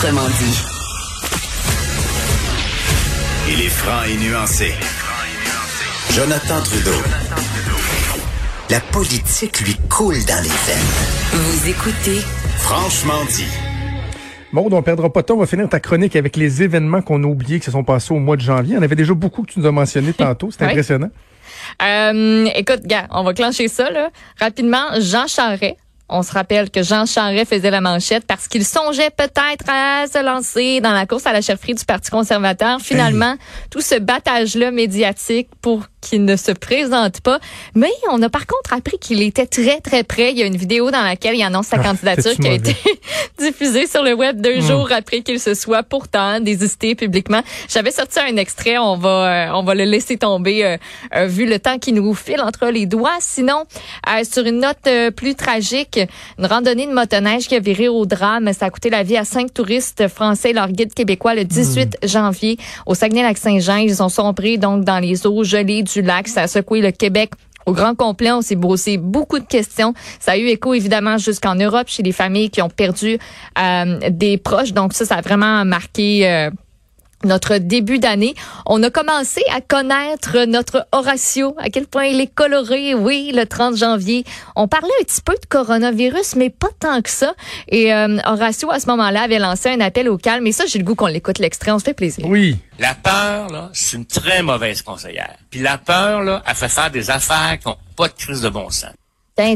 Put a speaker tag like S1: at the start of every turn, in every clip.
S1: Autrement dit.
S2: Il est franc et nuancé. Jonathan Trudeau. La politique lui coule dans les veines.
S1: Vous écoutez
S2: Franchement dit.
S3: Maud, on ne perdra pas de temps. On va finir ta chronique avec les événements qu'on a oubliés qui se sont passés au mois de janvier. Il y en avait déjà beaucoup que tu nous as mentionnés tantôt. C'est
S4: Oui.
S3: impressionnant.
S4: Euh, écoute, gars, on va clencher ça là. rapidement. Jean Charret. On se rappelle que Jean Charret faisait la manchette parce qu'il songeait peut-être à se lancer dans la course à la chefferie du Parti conservateur. Finalement, tout ce battage-là médiatique pour qu'il ne se présente pas. Mais on a par contre appris qu'il était très, très près. Il y a une vidéo dans laquelle il annonce sa
S3: Ah,
S4: candidature qui a été diffusée sur le web deux jours après qu'il se soit pourtant désisté publiquement. J'avais sorti un extrait, on va euh, on va le laisser tomber euh, euh, vu le temps qui nous file entre les doigts. Sinon, sur une note plus tragique, une randonnée de motoneige qui a viré au drame, ça a coûté la vie à cinq touristes français leur guide québécois le 18 janvier au Saguenay-Lac-Saint-Jean. Ils ont sombré donc dans les eaux gelées du lac, ça a secoué le Québec au grand complet, on s'est posé beaucoup de questions. Ça a eu écho évidemment jusqu'en Europe chez les familles qui ont perdu euh, des proches. Donc ça, ça a vraiment marqué. euh, notre début d'année, on a commencé à connaître notre Horatio, à quel point il est coloré, oui, le 30 janvier. On parlait un petit peu de coronavirus, mais pas tant que ça. Et euh, Horatio, à ce moment-là, avait lancé un appel au calme. Et ça, j'ai le goût qu'on l'écoute l'extrait, on se fait plaisir.
S3: Oui.
S5: La peur, là, c'est une très mauvaise conseillère. Puis la peur, là, elle fait faire des affaires qui n'ont pas de crise de bon sens.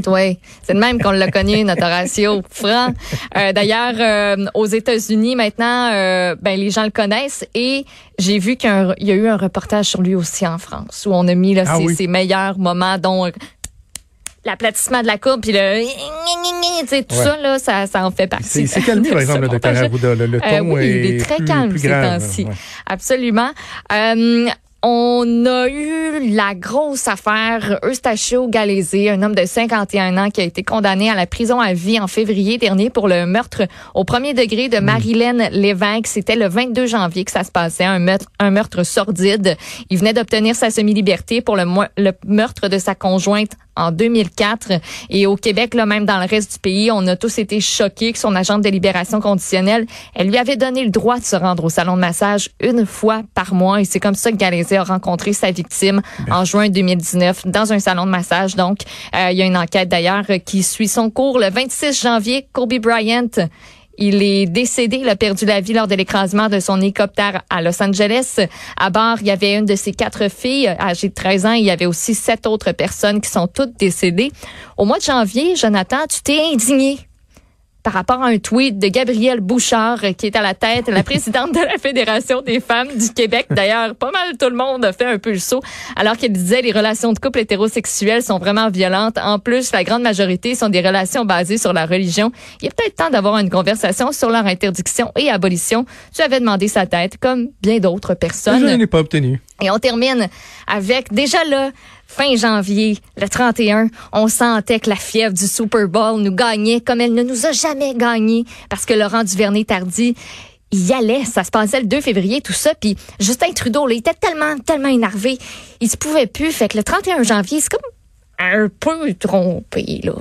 S4: Ouais. C'est de même qu'on l'a connu, notre Horatio franc. Euh, D'ailleurs, euh, aux États-Unis, maintenant, euh, ben, les gens le connaissent et j'ai vu qu'il y, a eu un reportage sur lui aussi en France où on a mis là,
S3: Ah
S4: ses,
S3: oui.
S4: ses meilleurs moments, dont euh, l'aplatissement de la courbe, puis le... Tout
S3: Ouais.
S4: ça, là, ça, ça en fait partie.
S3: C'est calmé, par exemple, le. Arruda. Le, le
S4: Euh,
S3: ton
S4: oui, il est très
S3: plus-
S4: calme
S3: plus
S4: ces temps-ci.
S3: ouais.
S4: Absolument. Euh, on a eu la grosse affaire Eustachio Galézé, un homme de 51 ans qui a été condamné à la prison à vie en février dernier pour le meurtre au premier degré de Marilyn Lévesque. C'était le 22 janvier que ça se passait, un meurtre, un meurtre sordide. Il venait d'obtenir sa semi-liberté pour le, meurtre de sa conjointe en 2004. Et au Québec, là, même dans le reste du pays, on a tous été choqués que son agent de libération conditionnelle, elle lui avait donné le droit de se rendre au salon de massage une fois par mois. Et c'est comme ça que Galézé a rencontré sa victime en juin 2019 dans un salon de massage. Donc, euh, il y a une enquête d'ailleurs qui suit son cours. Le 26 janvier, Kobe Bryant il est décédé, il a perdu la vie lors de l'écrasement de son hélicoptère à Los Angeles. À bord, il y avait une de ses quatre filles âgées de 13 ans. Il y avait aussi sept autres personnes qui sont toutes décédées. Au mois de janvier, Jonathan, tu t'es indigné par rapport à un tweet de Gabrielle Bouchard, euh, qui est à la tête, la présidente de la Fédération des femmes du Québec. D'ailleurs, pas mal tout le monde a fait un peu le saut, alors qu'elle disait les relations de couple hétérosexuels sont vraiment violentes. En plus, la grande majorité sont des relations basées sur la religion. Il est peut-être temps d'avoir une conversation sur leur interdiction et abolition. Tu avais demandé sa tête, comme bien d'autres personnes.
S3: Je ne l'ai pas obtenu.
S4: Et on termine avec déjà là, fin janvier, le 31, on sentait que la fièvre du Super Bowl nous gagnait comme elle ne nous a jamais gagné parce que Laurent Duvernay-Tardy il y allait, ça se passait le 2 février, tout ça, puis Justin Trudeau, là, il était tellement, tellement énervé, il se pouvait plus, fait que le 31 janvier, c'est comme un peu trompé, là.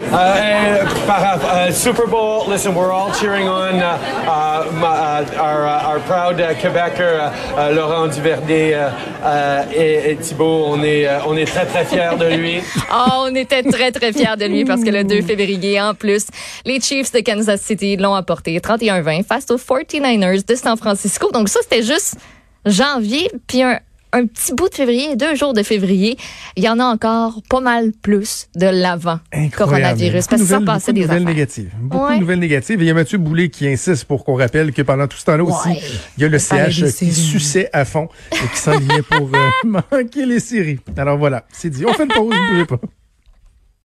S6: Uh, par- uh, Super Bowl, listen, we're all cheering on uh, uh, uh, our, uh, proud uh, Quebecer, uh, uh, Laurent Duvernay uh, uh, et, Thibault. On est, uh, on est très, très fiers de lui.
S4: Oh, on était très, très fiers de lui parce que le 2 février, en plus, les Chiefs de Kansas City l'ont apporté 31-20 face aux 49ers de San Francisco. Donc ça, c'était juste janvier, puis un, un petit bout de février, deux jours de février. Il y en a encore pas mal plus de l'avant coronavirus. Parce que ça passait des
S3: nouvelles
S4: affaires.
S3: négatives. Beaucoup
S4: Ouais.
S3: de nouvelles négatives. Et il y a Mathieu Boulay qui insiste pour qu'on rappelle que pendant tout ce temps-là aussi,
S4: Ouais.
S3: il y a le CH qui suçait à fond et qui s'enlignait pour euh, manquer les séries. Alors voilà, c'est dit. On fait une pause, ne bougez pas.